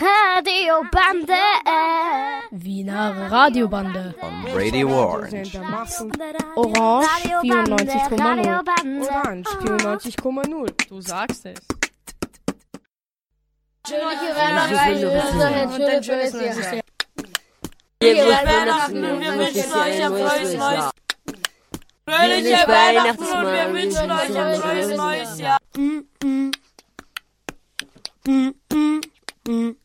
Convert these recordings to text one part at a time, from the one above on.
Radiobande. Wiener Radiobande. On Radio Orange. Orange 94,0. Orange 94,0. Du sagst es. Weihnachten und wir wünschen euch ein frohes neues Fröhliche Weihnachten und wir wünschen euch ein frohes neues Jahr. Hallo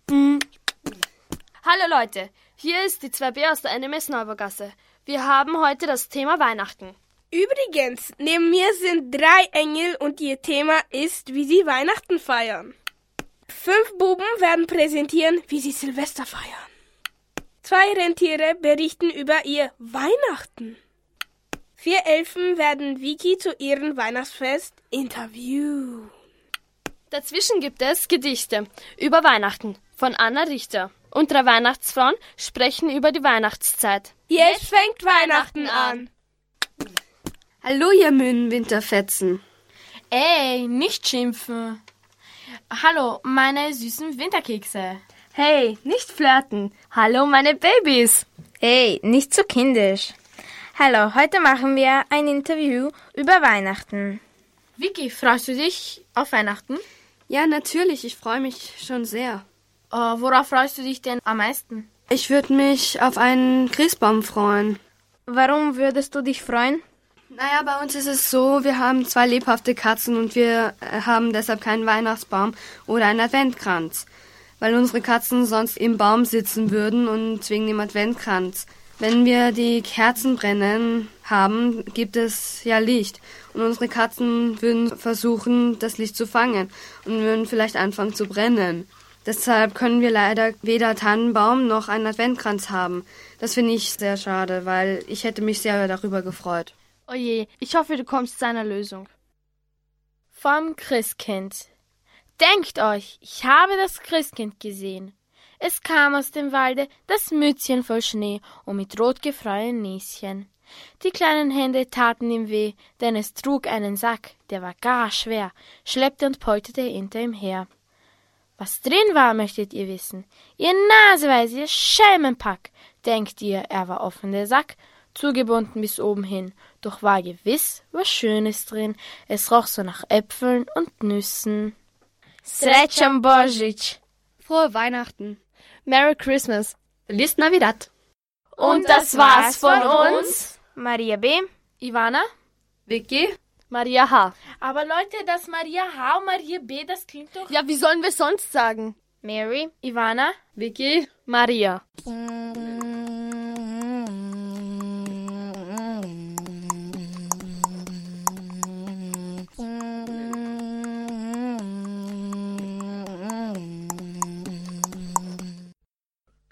Leute, hier ist die 2B aus der NMS Neubergasse. Wir haben heute das Thema Weihnachten. Übrigens, neben mir sind drei Engel und ihr Thema ist, wie sie Weihnachten feiern. Fünf Buben werden präsentieren, wie sie Silvester feiern. Zwei Rentiere berichten über ihr Weihnachten. Vier Elfen werden Vicky zu ihrem Weihnachtsfest interviewen. Dazwischen gibt es Gedichte über Weihnachten von Anna Richter. Und drei Weihnachtsfrauen sprechen über die Weihnachtszeit. Jetzt fängt Weihnachten an. Hallo, ihr müden Winterfetzen. Ey, nicht schimpfen. Hallo, meine süßen Winterkekse. Hey, nicht flirten. Hallo, meine Babys. Hey, nicht so kindisch. Hallo, heute machen wir ein Interview über Weihnachten. Vicky, freust du dich auf Weihnachten? Ja, natürlich, ich freue mich schon sehr. Uh, worauf freust du dich denn am meisten? Ich würde mich auf einen Christbaum freuen. Warum würdest du dich freuen? Naja, bei uns ist es so, wir haben zwei lebhafte Katzen und wir haben deshalb keinen Weihnachtsbaum oder einen Adventkranz, weil unsere Katzen sonst im Baum sitzen würden und wegen dem Adventkranz. Wenn wir die Kerzen brennen haben, gibt es ja Licht und unsere Katzen würden versuchen, das Licht zu fangen und würden vielleicht anfangen zu brennen. Deshalb können wir leider weder Tannenbaum noch einen Adventkranz haben. Das finde ich sehr schade, weil ich hätte mich sehr darüber gefreut. Oje, ich hoffe, du kommst zu einer Lösung. Vom Christkind. Denkt euch, ich habe das Christkind gesehen. Es kam aus dem Walde, das Mützchen voll Schnee und mit rotgefreien Näschen. Die kleinen Hände taten ihm weh, denn es trug einen Sack, der war gar schwer, schleppte und polterte hinter ihm her. Was drin war, möchtet ihr wissen. Ihr Naseweise, ihr Schelmenpack. Denkt ihr, er war offen der Sack, zugebunden bis oben hin, doch war gewiss was Schönes drin. Es roch so nach Äpfeln und Nüssen. Srećan Božić. Frohe Weihnachten. Merry Christmas. Feliz Navidad. Und das war's von uns. Maria B. Ivana? Vicky? Maria H. Aber Leute, das Maria H und Maria B, das klingt doch... Ja, wie sollen wir sonst sagen? Mary. Ivana? Vicky? Maria.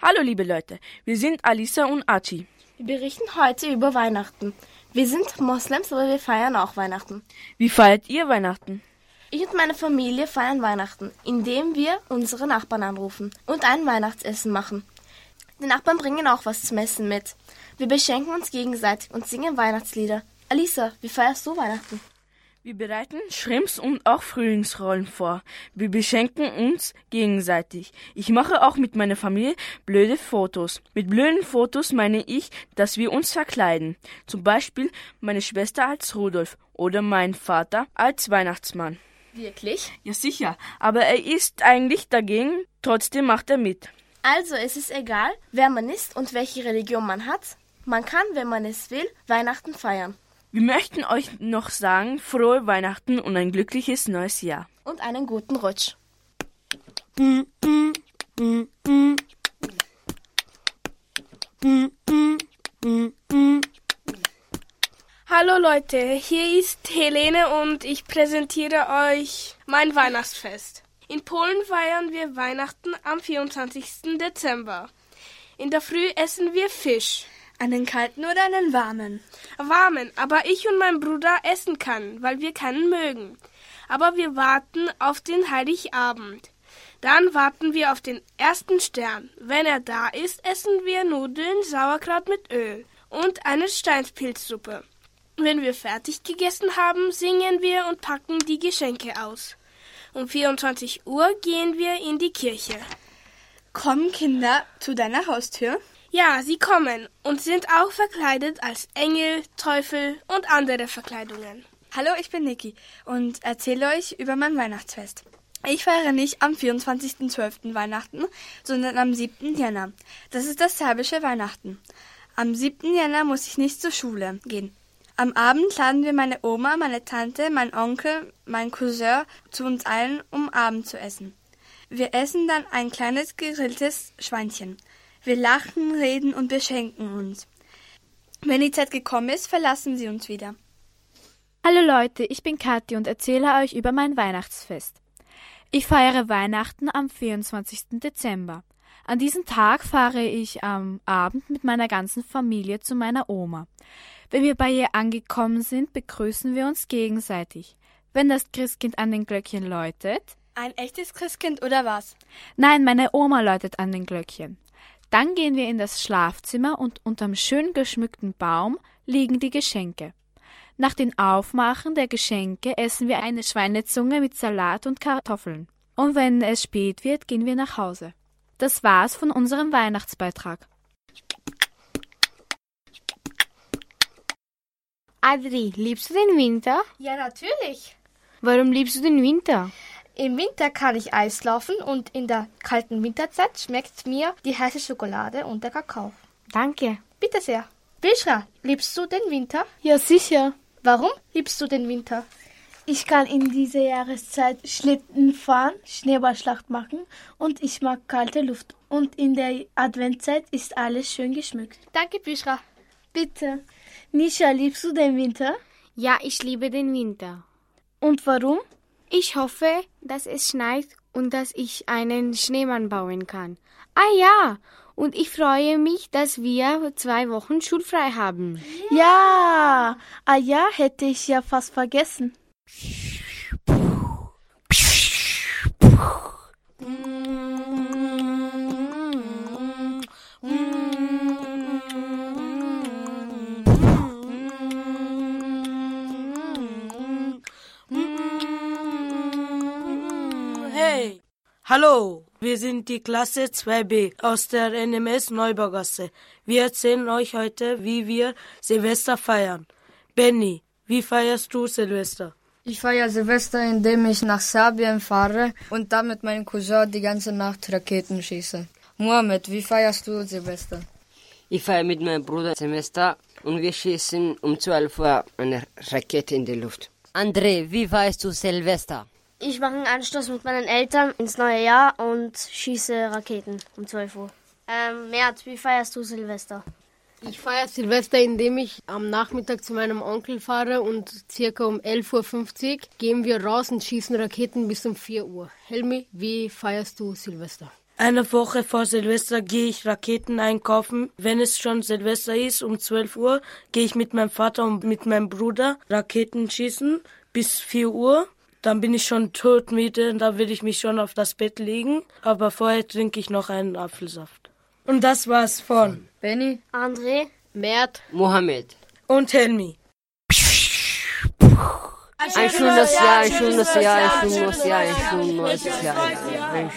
Hallo liebe Leute, wir sind Alisa und Achi. Wir berichten heute über Weihnachten. Wir sind Moslems, aber wir feiern auch Weihnachten. Wie feiert ihr Weihnachten? Ich und meine Familie feiern Weihnachten, indem wir unsere Nachbarn anrufen und ein Weihnachtsessen machen. Die Nachbarn bringen auch was zum Essen mit. Wir beschenken uns gegenseitig und singen Weihnachtslieder. Alisa, wie feierst du Weihnachten? Wir bereiten Schrimps und auch Frühlingsrollen vor. Wir beschenken uns gegenseitig. Ich mache auch mit meiner Familie blöde Fotos. Mit blöden Fotos meine ich, dass wir uns verkleiden. Zum Beispiel meine Schwester als Rudolf oder mein Vater als Weihnachtsmann. Wirklich? Ja sicher, aber er ist eigentlich dagegen, trotzdem macht er mit. Also es ist egal, wer man ist und welche Religion man hat. Man kann, wenn man es will, Weihnachten feiern. Wir möchten euch noch sagen, frohe Weihnachten und ein glückliches neues Jahr. Und einen guten Rutsch. Hallo Leute, hier ist Helene und ich präsentiere euch mein Weihnachtsfest. In Polen feiern wir Weihnachten am 24. Dezember. In der Früh essen wir Fisch. Einen kalten oder einen warmen? Warmen, aber ich und mein Bruder essen kann, weil wir keinen mögen. Aber wir warten auf den Heiligabend. Dann warten wir auf den ersten Stern. Wenn er da ist, essen wir Nudeln, Sauerkraut mit Öl und eine Steinspilzsuppe. Wenn wir fertig gegessen haben, singen wir und packen die Geschenke aus. Um 24 Uhr gehen wir in die Kirche. Kommen Kinder zu deiner Haustür? Ja, sie kommen und sind auch verkleidet als Engel, Teufel und andere Verkleidungen. Hallo, ich bin Niki und erzähle euch über mein Weihnachtsfest. Ich feiere nicht am 24.12. Weihnachten, sondern am 7. Jänner. Das ist das serbische Weihnachten. Am 7. Jänner muss ich nicht zur Schule gehen. Am Abend laden wir meine Oma, meine Tante, mein Onkel, mein Cousin zu uns ein, um Abend zu essen. Wir essen dann ein kleines gegrilltes Schweinchen. Wir lachen, reden und beschenken uns. Wenn die Zeit gekommen ist, verlassen sie uns wieder. Hallo Leute, ich bin Kathi und erzähle euch über mein Weihnachtsfest. Ich feiere Weihnachten am 24. Dezember. An diesem Tag fahre ich am Abend mit meiner ganzen Familie zu meiner Oma. Wenn wir bei ihr angekommen sind, begrüßen wir uns gegenseitig. Wenn das Christkind an den Glöckchen läutet. Ein echtes Christkind oder was? Nein, meine Oma läutet an den Glöckchen. Dann gehen wir in das Schlafzimmer und unterm schön geschmückten Baum liegen die Geschenke. Nach dem Aufmachen der Geschenke essen wir eine Schweinezunge mit Salat und Kartoffeln. Und wenn es spät wird, gehen wir nach Hause. Das war's von unserem Weihnachtsbeitrag. Adri, liebst du den Winter? Ja, natürlich. Warum liebst du den Winter? Im Winter kann ich Eis laufen und in der kalten Winterzeit schmeckt mir die heiße Schokolade und der Kakao. Danke. Bitte sehr. Bishra, liebst du den Winter? Ja, sicher. Warum liebst du den Winter? Ich kann in dieser Jahreszeit Schlitten fahren, Schneeballschlacht machen und ich mag kalte Luft. Und in der Adventzeit ist alles schön geschmückt. Danke, Bishra. Bitte. Nisha, liebst du den Winter? Ja, ich liebe den Winter. Und warum? Ich hoffe, dass es schneit und dass ich einen Schneemann bauen kann. Ah ja, und ich freue mich, dass wir zwei Wochen schulfrei haben. Ja, ah ja, hätte ich ja fast vergessen. Hey, hallo, wir sind die Klasse 2b aus der NMS Neubaugasse. Wir erzählen euch heute, wie wir Silvester feiern. Benny, wie feierst du Silvester? Ich feiere Silvester, indem ich nach Serbien fahre und da mit meinem Cousin die ganze Nacht Raketen schieße. Mohammed, wie feierst du Silvester? Ich feiere mit meinem Bruder Silvester und wir schießen um 12 Uhr eine Rakete in die Luft. André, wie feierst du Silvester? Ich mache einen Anstoß mit meinen Eltern ins neue Jahr und schieße Raketen um 12 Uhr. Ähm, Mert, wie feierst du Silvester? Ich feiere Silvester, indem ich am Nachmittag zu meinem Onkel fahre und circa um 11.50 Uhr gehen wir raus und schießen Raketen bis um 4 Uhr. Helmi, wie feierst du Silvester? Eine Woche vor Silvester gehe ich Raketen einkaufen. Wenn es schon Silvester ist, um 12 Uhr, gehe ich mit meinem Vater und mit meinem Bruder Raketen schießen bis 4 Uhr. Dann bin ich schon todmüde und da will ich mich schon auf das Bett legen. Aber vorher trinke ich noch einen Apfelsaft. Und das war's von Benny, André, Mert, Mohammed und Helmi. Ein schönes Jahr, ein schönes Jahr, ein schönes Jahr, ein schönes Jahr. Ein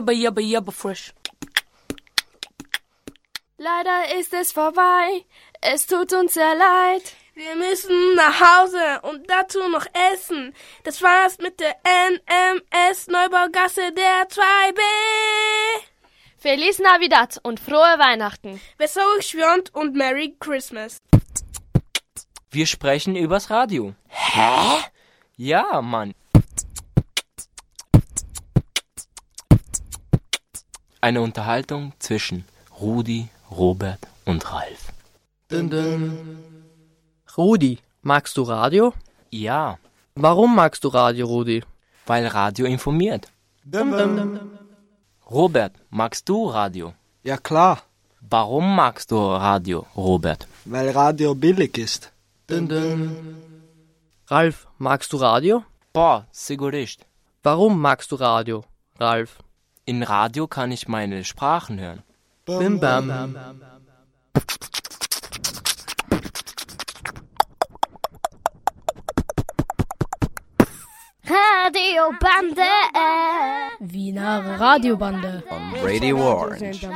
Yabba, yabba, yabba, fresh. Leider ist es vorbei. Es tut uns sehr leid. Wir müssen nach Hause und dazu noch essen. Das war's mit der NMS Neubaugasse der 2B. Feliz Navidad und frohe Weihnachten. Wesołych Świąt und Merry Christmas. Wir sprechen übers Radio. Hä? Ja, Mann. Eine Unterhaltung zwischen Rudi, Robert und Ralf. Dun dun. Rudi, magst du Radio? Ja. Warum magst du Radio, Rudi? Weil Radio informiert. Dum. Robert, magst du Radio? Ja klar. Warum magst du Radio, Robert? Weil Radio billig ist. Dun, dun. Ralf, magst du Radio? Boah, sigurist. Warum magst du Radio, Ralf? In Radio kann ich meine Sprachen hören. Bim bam. Radiobande. Wiener Radiobande. Radio Orange.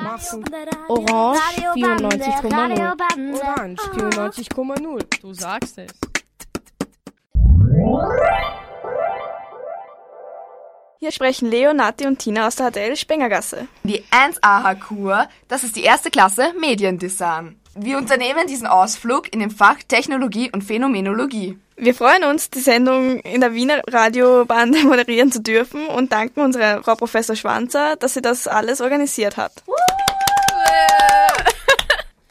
Orange 94,0. Orange 94,0. Du sagst es. Hier sprechen Leo, Nati und Tina aus der HTL Spengergasse. Die 1AH-Kur, das ist die erste Klasse Mediendesign. Wir unternehmen diesen Ausflug in dem Fach Technologie und Phänomenologie. Wir freuen uns, die Sendung in der Wiener Radiobande moderieren zu dürfen und danken unserer Frau Professor Schwanzer, dass sie das alles organisiert hat.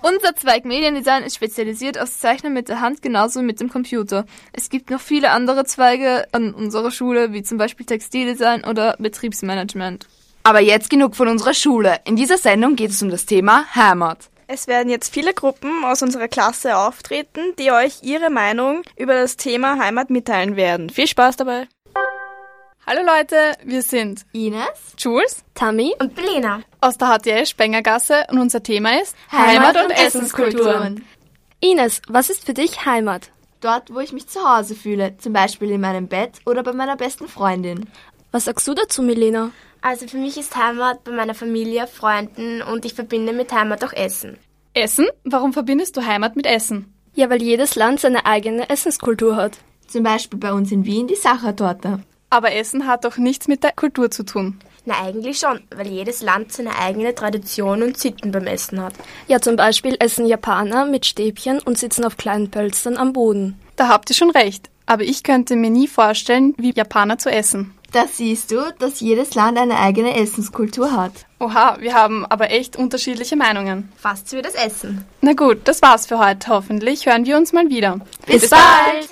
Unser Zweig Mediendesign ist spezialisiert aufs Zeichnen mit der Hand genauso wie mit dem Computer. Es gibt noch viele andere Zweige an unserer Schule, wie zum Beispiel Textildesign oder Betriebsmanagement. Aber jetzt genug von unserer Schule. In dieser Sendung geht es um das Thema Heimat. Es werden jetzt viele Gruppen aus unserer Klasse auftreten, die euch ihre Meinung über das Thema Heimat mitteilen werden. Viel Spaß dabei! Hallo Leute, wir sind Ines, Jules, Tammy und Belena aus der HTL Spengergasse und unser Thema ist Heimat, und, Essenskulturen. Ines, was ist für dich Heimat? Dort, wo ich mich zu Hause fühle, zum Beispiel in meinem Bett oder bei meiner besten Freundin. Was sagst du dazu, Milena? Also für mich ist Heimat bei meiner Familie, Freunden und ich verbinde mit Heimat auch Essen. Essen? Warum verbindest du Heimat mit Essen? Ja, weil jedes Land seine eigene Essenskultur hat. Zum Beispiel bei uns in Wien die Sachertorte. Aber Essen hat doch nichts mit der Kultur zu tun. Na, eigentlich schon, weil jedes Land seine eigene Tradition und Sitten beim Essen hat. Ja, zum Beispiel essen Japaner mit Stäbchen und sitzen auf kleinen Pölstern am Boden. Da habt ihr schon recht. Aber ich könnte mir nie vorstellen, wie Japaner zu essen. Da siehst du, dass jedes Land eine eigene Essenskultur hat. Oha, wir haben aber echt unterschiedliche Meinungen. Fast wie das Essen. Na gut, das war's für heute. Hoffentlich hören wir uns mal wieder. Bis, Bis bald!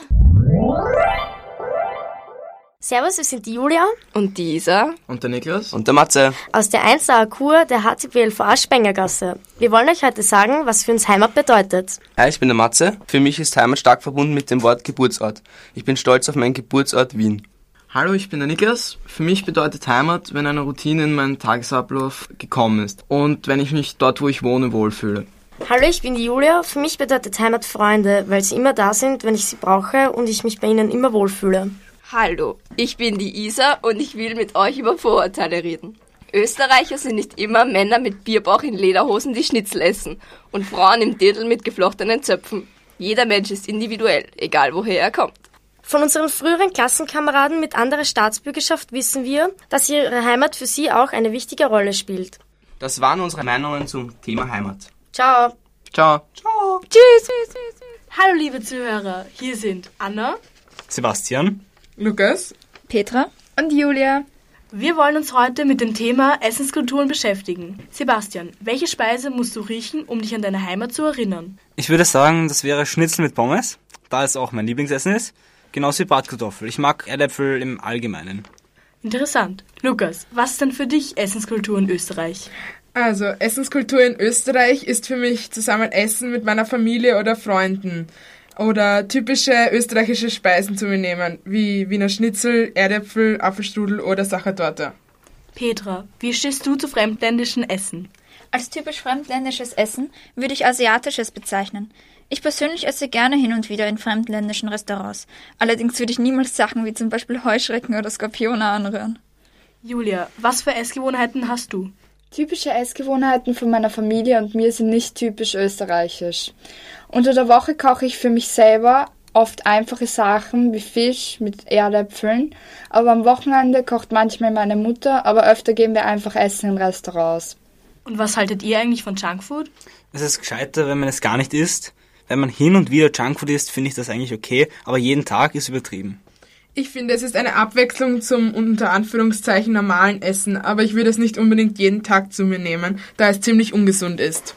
Servus, wir sind die Julia. Und die Isa. Und der Niklas. Und der Matze. Aus der 1A Kur der HTPLVA Spengergasse. Wir wollen euch heute sagen, was für uns Heimat bedeutet. Hi, ich bin der Matze. Für mich ist Heimat stark verbunden mit dem Wort Geburtsort. Ich bin stolz auf meinen Geburtsort Wien. Hallo, ich bin der Niklas. Für mich bedeutet Heimat, wenn eine Routine in meinen Tagesablauf gekommen ist und wenn ich mich dort, wo ich wohne, wohlfühle. Hallo, ich bin die Julia. Für mich bedeutet Heimat Freunde, weil sie immer da sind, wenn ich sie brauche und ich mich bei ihnen immer wohlfühle. Hallo, ich bin die Isa und ich will mit euch über Vorurteile reden. Österreicher sind nicht immer Männer mit Bierbauch in Lederhosen, die Schnitzel essen und Frauen im Dirndl mit geflochtenen Zöpfen. Jeder Mensch ist individuell, egal woher er kommt. Von unseren früheren Klassenkameraden mit anderer Staatsbürgerschaft wissen wir, dass ihre Heimat für sie auch eine wichtige Rolle spielt. Das waren unsere Meinungen zum Thema Heimat. Ciao. Ciao. Ciao. Tschüss. Hallo liebe Zuhörer, hier sind Anna, Sebastian, Lukas, Petra und Julia. Wir wollen uns heute mit dem Thema Essenskulturen beschäftigen. Sebastian, welche Speise musst du riechen, um dich an deine Heimat zu erinnern? Ich würde sagen, das wäre Schnitzel mit Pommes, da es auch mein Lieblingsessen ist. Genauso wie Bratkartoffel. Ich mag Erdäpfel im Allgemeinen. Interessant. Lukas, was ist denn für dich Essenskultur in Österreich? Also, Essenskultur in Österreich ist für mich zusammen Essen mit meiner Familie oder Freunden. Oder typische österreichische Speisen zu mir nehmen, wie Wiener Schnitzel, Erdäpfel, Apfelstrudel oder Sachertorte. Petra, wie stehst du zu fremdländischen Essen? Als typisch fremdländisches Essen würde ich asiatisches bezeichnen. Ich persönlich esse gerne hin und wieder in fremdländischen Restaurants. Allerdings würde ich niemals Sachen wie zum Beispiel Heuschrecken oder Skorpione anrühren. Julia, was für Essgewohnheiten hast du? Typische Essgewohnheiten von meiner Familie und mir sind nicht typisch österreichisch. Unter der Woche koche ich für mich selber oft einfache Sachen wie Fisch mit Erdäpfeln, aber am Wochenende kocht manchmal meine Mutter, aber öfter gehen wir einfach essen in Restaurants. Und was haltet ihr eigentlich von Junkfood? Es ist gescheiter, wenn man es gar nicht isst. Wenn man hin und wieder Junkfood isst, finde ich das eigentlich okay, aber jeden Tag ist übertrieben. Ich finde, es ist eine Abwechslung zum unter Anführungszeichen normalen Essen, aber ich würde es nicht unbedingt jeden Tag zu mir nehmen, da es ziemlich ungesund ist.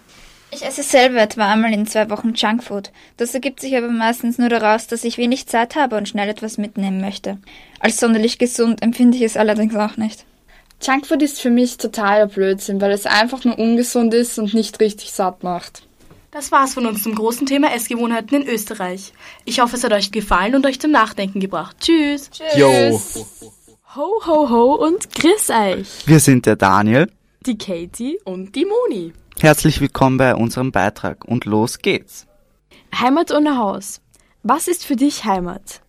Ich esse selber etwa einmal in zwei Wochen Junkfood. Das ergibt sich aber meistens nur daraus, dass ich wenig Zeit habe und schnell etwas mitnehmen möchte. Als sonderlich gesund empfinde ich es allerdings auch nicht. Junkfood ist für mich totaler Blödsinn, weil es einfach nur ungesund ist und nicht richtig satt macht. Das war's von uns zum großen Thema Essgewohnheiten in Österreich. Ich hoffe, es hat euch gefallen und euch zum Nachdenken gebracht. Tschüss. Tschüss. Yo. Ho, ho, ho und grüß euch. Wir sind der Daniel, Die Katie und die Moni. Herzlich willkommen bei unserem Beitrag und los geht's. Heimat ohne Haus. Was ist für dich Heimat?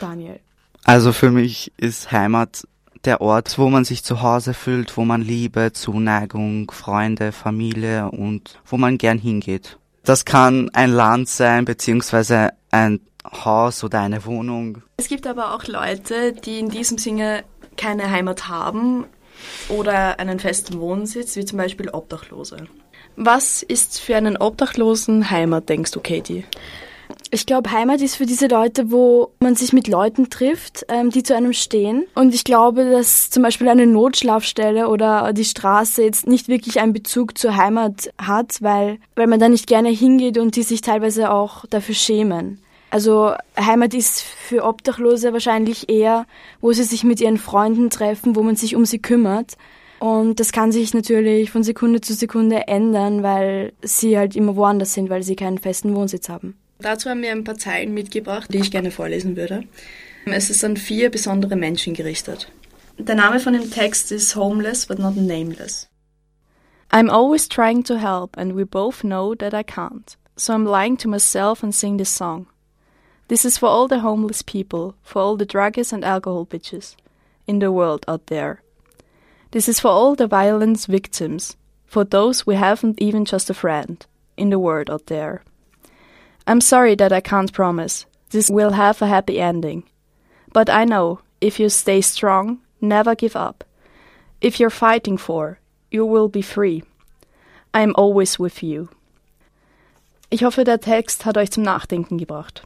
Daniel. Also für mich ist Heimat der Ort, wo man sich zu Hause fühlt, wo man Liebe, Zuneigung, Freunde, Familie und wo man gern hingeht. Das kann ein Land sein, beziehungsweise ein Haus oder eine Wohnung. Es gibt aber auch Leute, die in diesem Sinne keine Heimat haben oder einen festen Wohnsitz, wie zum Beispiel Obdachlose. Was ist für einen Obdachlosen Heimat, denkst du, Katie? Ich glaube, Heimat ist für diese Leute, wo man sich mit Leuten trifft, ähm, die zu einem stehen. Und ich glaube, dass zum Beispiel eine Notschlafstelle oder die Straße jetzt nicht wirklich einen Bezug zur Heimat hat, weil, weil man da nicht gerne hingeht und die sich teilweise auch dafür schämen. Also Heimat ist für Obdachlose wahrscheinlich eher, wo sie sich mit ihren Freunden treffen, wo man sich um sie kümmert. Und das kann sich natürlich von Sekunde zu Sekunde ändern, weil sie halt immer woanders sind, weil sie keinen festen Wohnsitz haben. Dazu haben wir ein paar Zeilen mitgebracht, die ich gerne vorlesen würde. Es ist an vier besondere Menschen gerichtet. Der Name von dem Text ist Homeless but not nameless. I'm always trying to help and we both know that I can't. So I'm lying to myself and sing this song. This is for all the homeless people, for all the druggies and alcohol bitches in the world out there. This is for all the violence victims, for those we haven't even just a friend in the world out there. I'm sorry that I can't promise this will have a happy ending. But I know if you stay strong, never give up. If you're fighting for, you will be free. I'm always with you. Ich hoffe, der Text hat euch zum Nachdenken gebracht.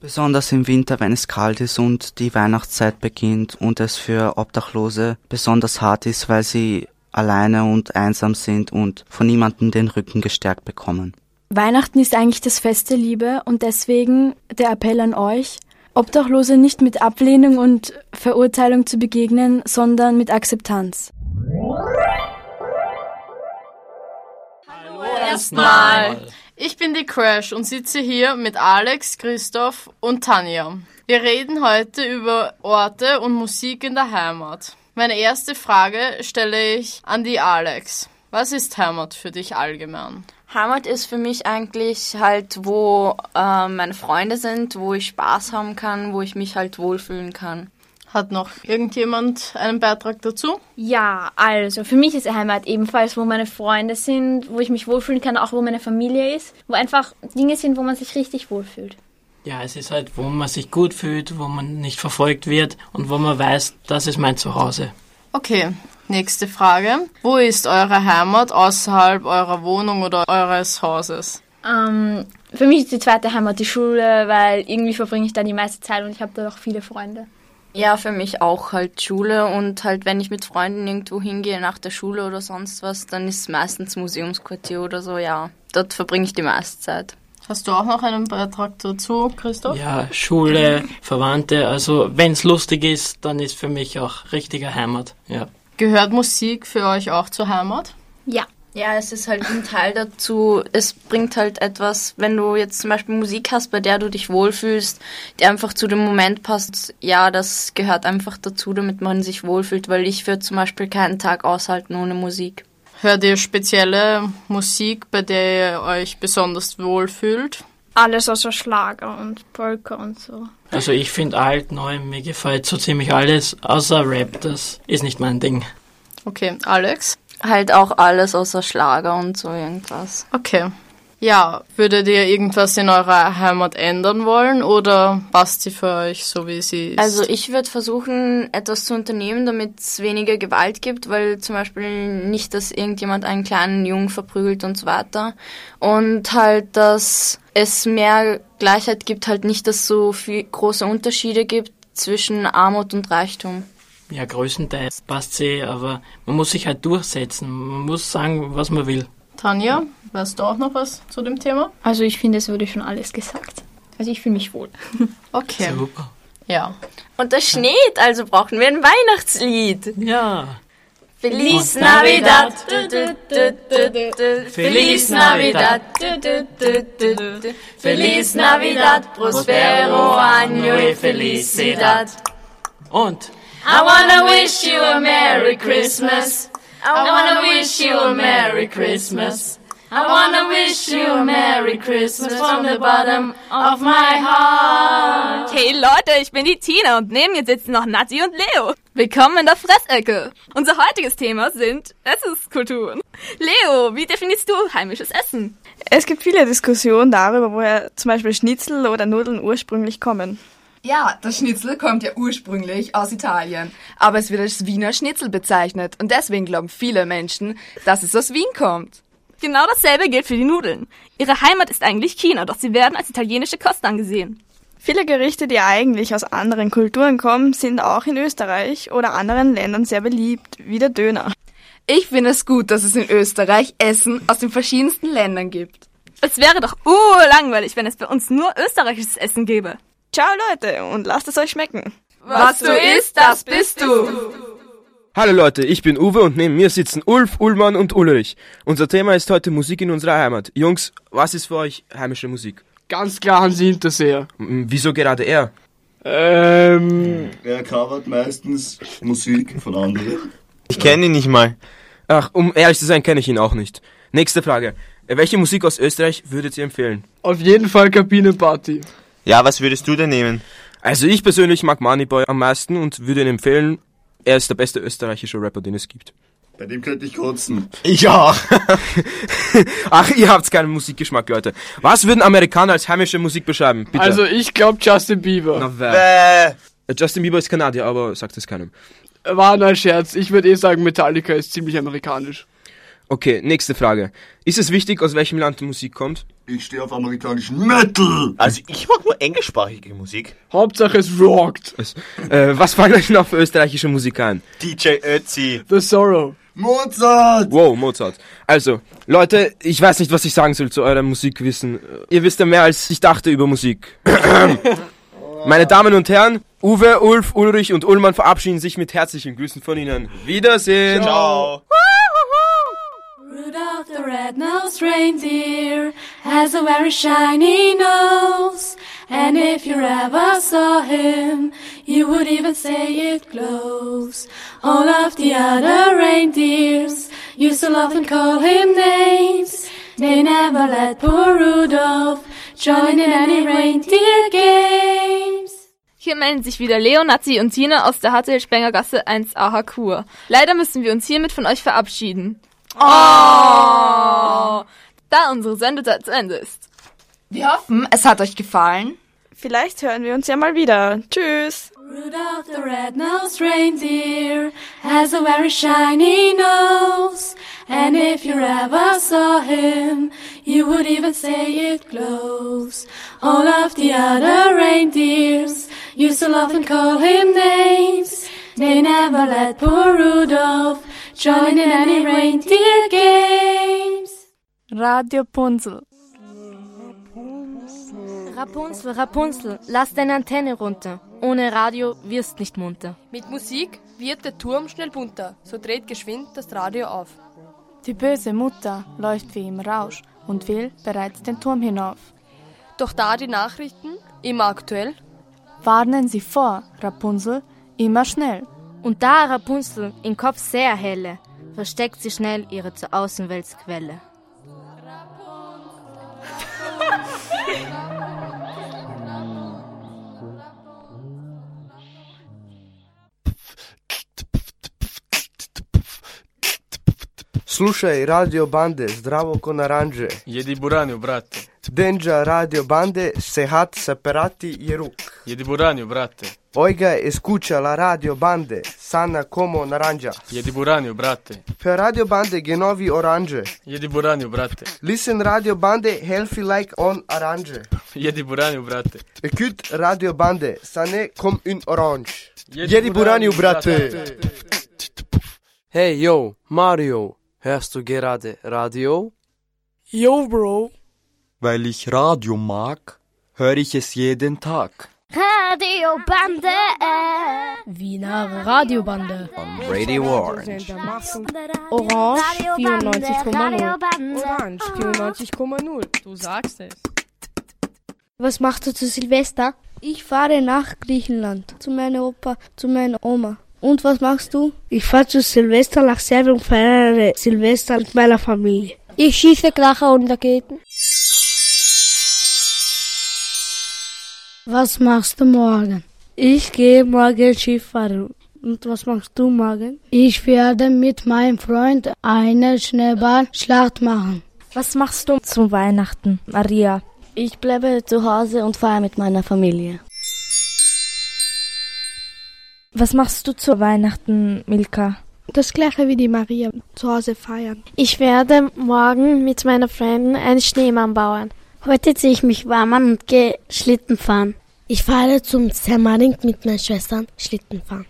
Besonders im Winter, wenn es kalt ist und die Weihnachtszeit beginnt und es für Obdachlose besonders hart ist, weil sie alleine und einsam sind und von niemandem den Rücken gestärkt bekommen. Weihnachten ist eigentlich das Fest der Liebe und deswegen der Appell an euch, Obdachlose nicht mit Ablehnung und Verurteilung zu begegnen, sondern mit Akzeptanz. Erstmal. Ich bin die Crash und sitze hier mit Alex, Christoph und Tanja. Wir reden heute über Orte und Musik in der Heimat. Meine erste Frage stelle ich an die Alex. Was ist Heimat für dich allgemein? Heimat ist für mich eigentlich halt, wo äh, meine Freunde sind, wo ich Spaß haben kann, wo ich mich halt wohlfühlen kann. Hat noch irgendjemand einen Beitrag dazu? Ja, also für mich ist Heimat ebenfalls, wo meine Freunde sind, wo ich mich wohlfühlen kann, auch wo meine Familie ist, wo einfach Dinge sind, wo man sich richtig wohlfühlt. Ja, es ist halt, wo man sich gut fühlt, wo man nicht verfolgt wird und wo man weiß, das ist mein Zuhause. Okay, nächste Frage. Wo ist eure Heimat außerhalb eurer Wohnung oder eures Hauses? Ähm, für mich ist die zweite Heimat die Schule, weil irgendwie verbringe ich da die meiste Zeit und ich habe da auch viele Freunde. Ja, für mich auch halt Schule und halt, wenn ich mit Freunden irgendwo hingehe nach der Schule oder sonst was, dann ist es meistens Museumsquartier oder so, ja. Dort verbringe ich die meiste Zeit. Hast du auch noch einen Beitrag dazu, Christoph? Ja, Schule, Verwandte, also wenn es lustig ist, dann ist für mich auch richtige Heimat, ja. Gehört Musik für euch auch zur Heimat? Ja. Ja, es ist halt ein Teil dazu. Es bringt halt etwas, wenn du jetzt zum Beispiel Musik hast, bei der du dich wohlfühlst, die einfach zu dem Moment passt. Ja, das gehört einfach dazu, damit man sich wohlfühlt, weil ich würde zum Beispiel keinen Tag aushalten ohne Musik. Hört ihr spezielle Musik, bei der ihr euch besonders wohlfühlt? Alles außer Schlager und Polka und so. Also ich finde alt, neu, mir gefällt so ziemlich alles, außer Rap, das ist nicht mein Ding. Okay, Alex? Halt auch alles außer Schlager und so irgendwas. Okay. Ja, würdet ihr irgendwas in eurer Heimat ändern wollen oder passt sie für euch so, wie sie ist? Also ich würde versuchen, etwas zu unternehmen, damit es weniger Gewalt gibt, weil zum Beispiel nicht, dass irgendjemand einen kleinen Jungen verprügelt und so weiter. Und halt, dass es mehr Gleichheit gibt, halt nicht, dass es so viel große Unterschiede gibt zwischen Armut und Reichtum. Ja, größtenteils passt sie, aber man muss sich halt durchsetzen. Man muss sagen, was man will. Tanja, weißt du auch noch was zu dem Thema? Also ich finde, es wurde schon alles gesagt. Also ich fühle mich wohl. Okay. Super. Ja. Und es schneit, also brauchen wir ein Weihnachtslied. Ja. Feliz Navidad. Feliz Navidad. Feliz Navidad. Prospero año y felicidad. Und I wanna wish you a Merry Christmas. I wanna wish you a Merry Christmas. I wanna wish you a Merry Christmas from the bottom of my heart. Hey Leute, ich bin die Tina und neben mir sitzen noch Nati und Leo. Willkommen in der Fressecke. Unser heutiges Thema sind Essenskulturen. Leo, wie definierst du heimisches Essen? Es gibt viele Diskussionen darüber, woher zum Beispiel Schnitzel oder Nudeln ursprünglich kommen. Ja, das Schnitzel kommt ja ursprünglich aus Italien, aber es wird als Wiener Schnitzel bezeichnet und deswegen glauben viele Menschen, dass es aus Wien kommt. Genau dasselbe gilt für die Nudeln. Ihre Heimat ist eigentlich China, doch sie werden als italienische Kost angesehen. Viele Gerichte, die eigentlich aus anderen Kulturen kommen, sind auch in Österreich oder anderen Ländern sehr beliebt, wie der Döner. Ich finde es gut, dass es in Österreich Essen aus den verschiedensten Ländern gibt. Es wäre doch urlangweilig, wenn es bei uns nur österreichisches Essen gäbe. Ciao Leute und lasst es euch schmecken. Was du isst, das bist du. Hallo Leute, ich bin Uwe und neben mir sitzen Ulf, Ullmann und Ulrich. Unser Thema ist heute Musik in unserer Heimat. Jungs, was ist für euch heimische Musik? Ganz klar Hansi Hinterseher. M- Wieso gerade er? Ähm. Er covert meistens Musik von anderen. Ich kenne ihn nicht mal. Ach, um ehrlich zu sein, kenne ich ihn auch nicht. Nächste Frage. Welche Musik aus Österreich würdet ihr empfehlen? Auf jeden Fall Kabinenparty. Ja, was würdest du denn nehmen? Also ich persönlich mag Moneyboy am meisten und würde ihn empfehlen. Er ist der beste österreichische Rapper, den es gibt. Bei dem könnte ich kotzen. Ich auch. Ach, ihr habt keinen Musikgeschmack, Leute. Was würden Amerikaner als heimische Musik beschreiben? Bitte. Also ich glaube Justin Bieber. Na, wer? Äh, Justin Bieber ist Kanadier, aber sagt es keinem. War nur ein Scherz. Ich würde eh sagen, Metallica ist ziemlich amerikanisch. Okay, nächste Frage. Ist es wichtig, aus welchem Land die Musik kommt? Ich stehe auf amerikanischen Metal. Also ich mag nur englischsprachige Musik. Hauptsache es rockt. Was, äh, was fallen euch noch für österreichische Musik ein? DJ Ötzi. The Sorrow. Mozart. Wow, Mozart. Also, Leute, ich weiß nicht, was ich sagen soll zu eurem Musikwissen. Ihr wisst ja mehr, als ich dachte über Musik. Meine Damen und Herren, Uwe, Ulf, Ulrich und Ullmann verabschieden sich mit herzlichen Grüßen von Ihnen. Wiedersehen. Ciao. Rudolph the red-nosed reindeer has a very shiny nose. And if you ever saw him, you would even say it glows. All of the other reindeers used to love and call him names. They never let poor Rudolph join in any reindeer games. Hier melden sich wieder Leo, Nazi und Tina aus der HTL Spengergasse 1a Hakur. Leider müssen wir uns hiermit von euch verabschieden. Oh! Da unsere Sendezeit zu Ende ist. Wir hoffen, es hat euch gefallen. Vielleicht hören wir uns ja mal wieder. Tschüss. Rudolph the red-nosed reindeer has a very shiny nose. And if you ever saw him, you would even say it glows. All of the other reindeers used to love and call him names. They never let poor Rudolph join in any reindeer games. Radio Punzel. Rapunzel, Rapunzel, lass deine Antenne runter. Ohne Radio wirst nicht munter. Mit Musik wird der Turm schnell bunter, so dreht geschwind das Radio auf. Die böse Mutter läuft wie im Rausch und will bereits den Turm hinauf. Doch da die Nachrichten, immer aktuell, Warnen Sie vor, Rapunzel, immer schnell. Und da Rapunzel im Kopf sehr helle, versteckt sie schnell ihre zur Außenweltsquelle. Slušaj radio bande, zdravo ko naranđe. Jedi buranju, brate. Denđa radio bande, sehat separati je ruk. Jedi buranju, brate. Oiga escucha la radio bande, sana como naranja. Jedi buranju, brate. Per radio bande genovi orange. Jedi buranju, brate. Listen radio bande, healthy like on orange. Jedi buranju, brate. Ekut radio bande, sane kom un orange. Jedi buranju, brate. Hey, yo, Mario, hörst du gerade Radio? Yo, Bro. Weil ich Radio mag, höre ich es jeden Tag. Radiobande. Wiener Radiobande. On Radio Orange. Orange 94,0. Orange 94,0. Du sagst es. Was machst du zu Silvester? Ich fahre nach Griechenland zu meiner Opa, zu meiner Oma. Und was machst du? Ich fahre zu Silvester nach Serbien und feiere Silvester mit meiner Familie. Ich schieße Kracher und Raketen. Was machst du morgen? Ich gehe morgen Skifahren. Und was machst du morgen? Ich werde mit meinem Freund eine Schneeballschlacht machen. Was machst du zum Weihnachten, Maria? Ich bleibe zu Hause und feiere mit meiner Familie. Was machst du zu Weihnachten, Milka? Das gleiche wie die Maria, zu Hause feiern. Ich werde morgen mit meiner Freundin einen Schneemann bauen. Heute ziehe ich mich warm an und gehe Schlitten fahren. Ich fahre zum Semmering mit meinen Schwestern Schlitten fahren.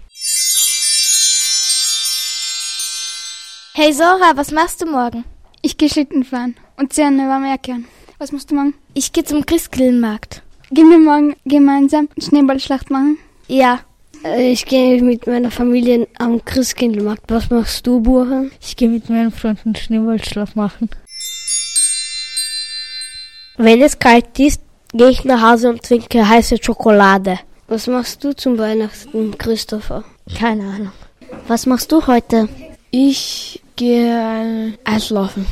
Hey Sora, was machst du morgen? Ich gehe Schlitten fahren und warme Jacke an. Was machst du morgen? Ich gehe zum Christkindlmarkt. Gehen wir morgen gemeinsam Schneeballschlacht machen? Ja. Ich gehe mit meiner Familie am Christkindlmarkt. Was machst du, Burhan? Ich gehe mit meinen Freunden Schneeballschlacht machen. Wenn es kalt ist, gehe ich nach Hause und trinke heiße Schokolade. Was machst du zum Weihnachten, Christopher? Keine Ahnung. Was machst du heute? Ich gehe Eislaufen.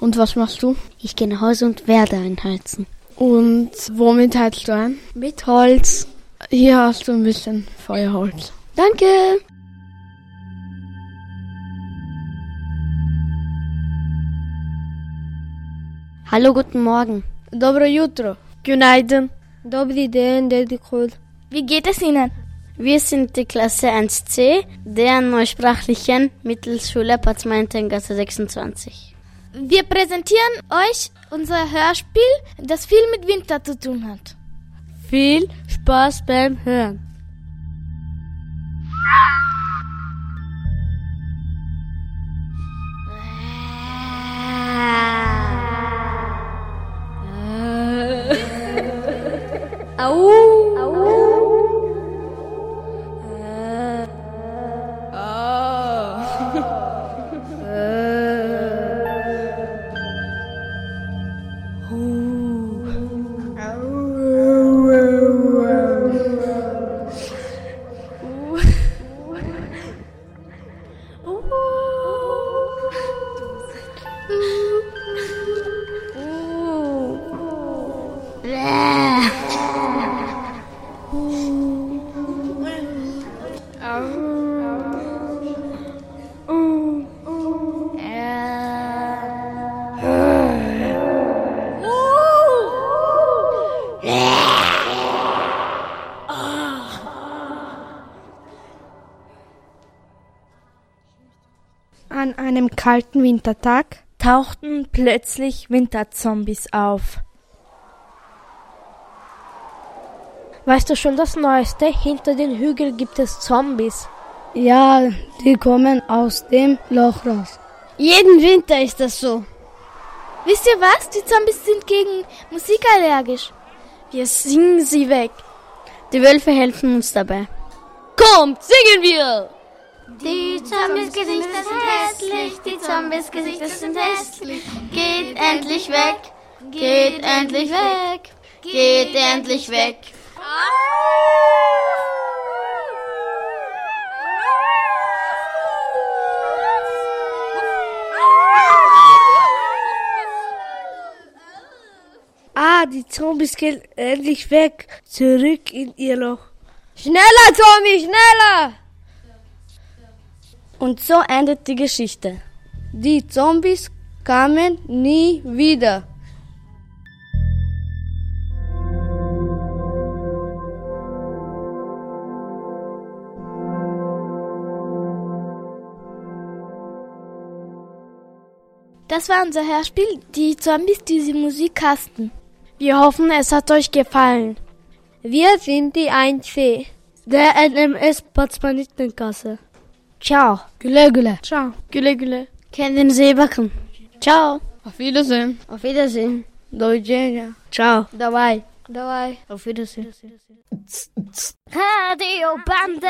Und was machst du? Ich gehe nach Hause und werde einheizen. Und womit heizst du ein? Mit Holz. Hier hast du ein bisschen Feuerholz. Danke. Hallo, guten Morgen. Dobro jutro. Günaydın. Dobri den, dedikul. Wie geht es Ihnen? Wir sind die Klasse 1c der neusprachlichen Mittelschule Patzmaintengasse 26. Wir präsentieren euch unser Hörspiel, das viel mit Winter zu tun hat. Viel Spaß beim Hören. Ấu. Kalten Wintertag tauchten plötzlich Winterzombies auf. Weißt du schon das Neueste? Hinter den Hügeln gibt es Zombies. Ja, die kommen aus dem Loch raus. Jeden Winter ist das so. Wisst ihr was? Die Zombies sind gegen Musik allergisch. Wir singen sie weg. Die Wölfe helfen uns dabei. Kommt, singen wir! Die Zombies Gesichter sind hässlich, die Zombies Gesichter sind hässlich. Geht endlich weg, geht endlich weg, geht endlich weg. Ah, die Zombies gehen endlich weg. Zurück in ihr Loch. Schneller, Zombie, schneller! Und so endet die Geschichte. Die Zombies kamen nie wieder. Das war unser Hörspiel, die Zombies, die sie Musik hassten. Wir hoffen, es hat euch gefallen. Wir sind die 1C, der NMS Potsdam-Gasse. Ciao. Güle güle. Ciao. Güle güle. Kendinize iyi bakın. Ciao. Auf Wiedersehen. Auf Wiedersehen. Do widzenia. Ciao. Dabei. Dabei. Auf Wiedersehen. Radio Bande.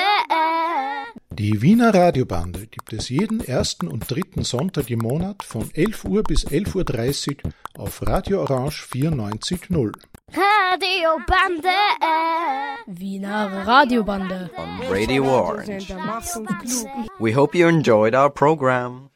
Die Wiener Radiobande gibt es jeden ersten und dritten Sonntag im Monat von 11 Uhr bis 11.30 Uhr auf Radio Orange 94.0. Radiobande. Wiener Radiobande. on Radio Orange. We hope you enjoyed our program.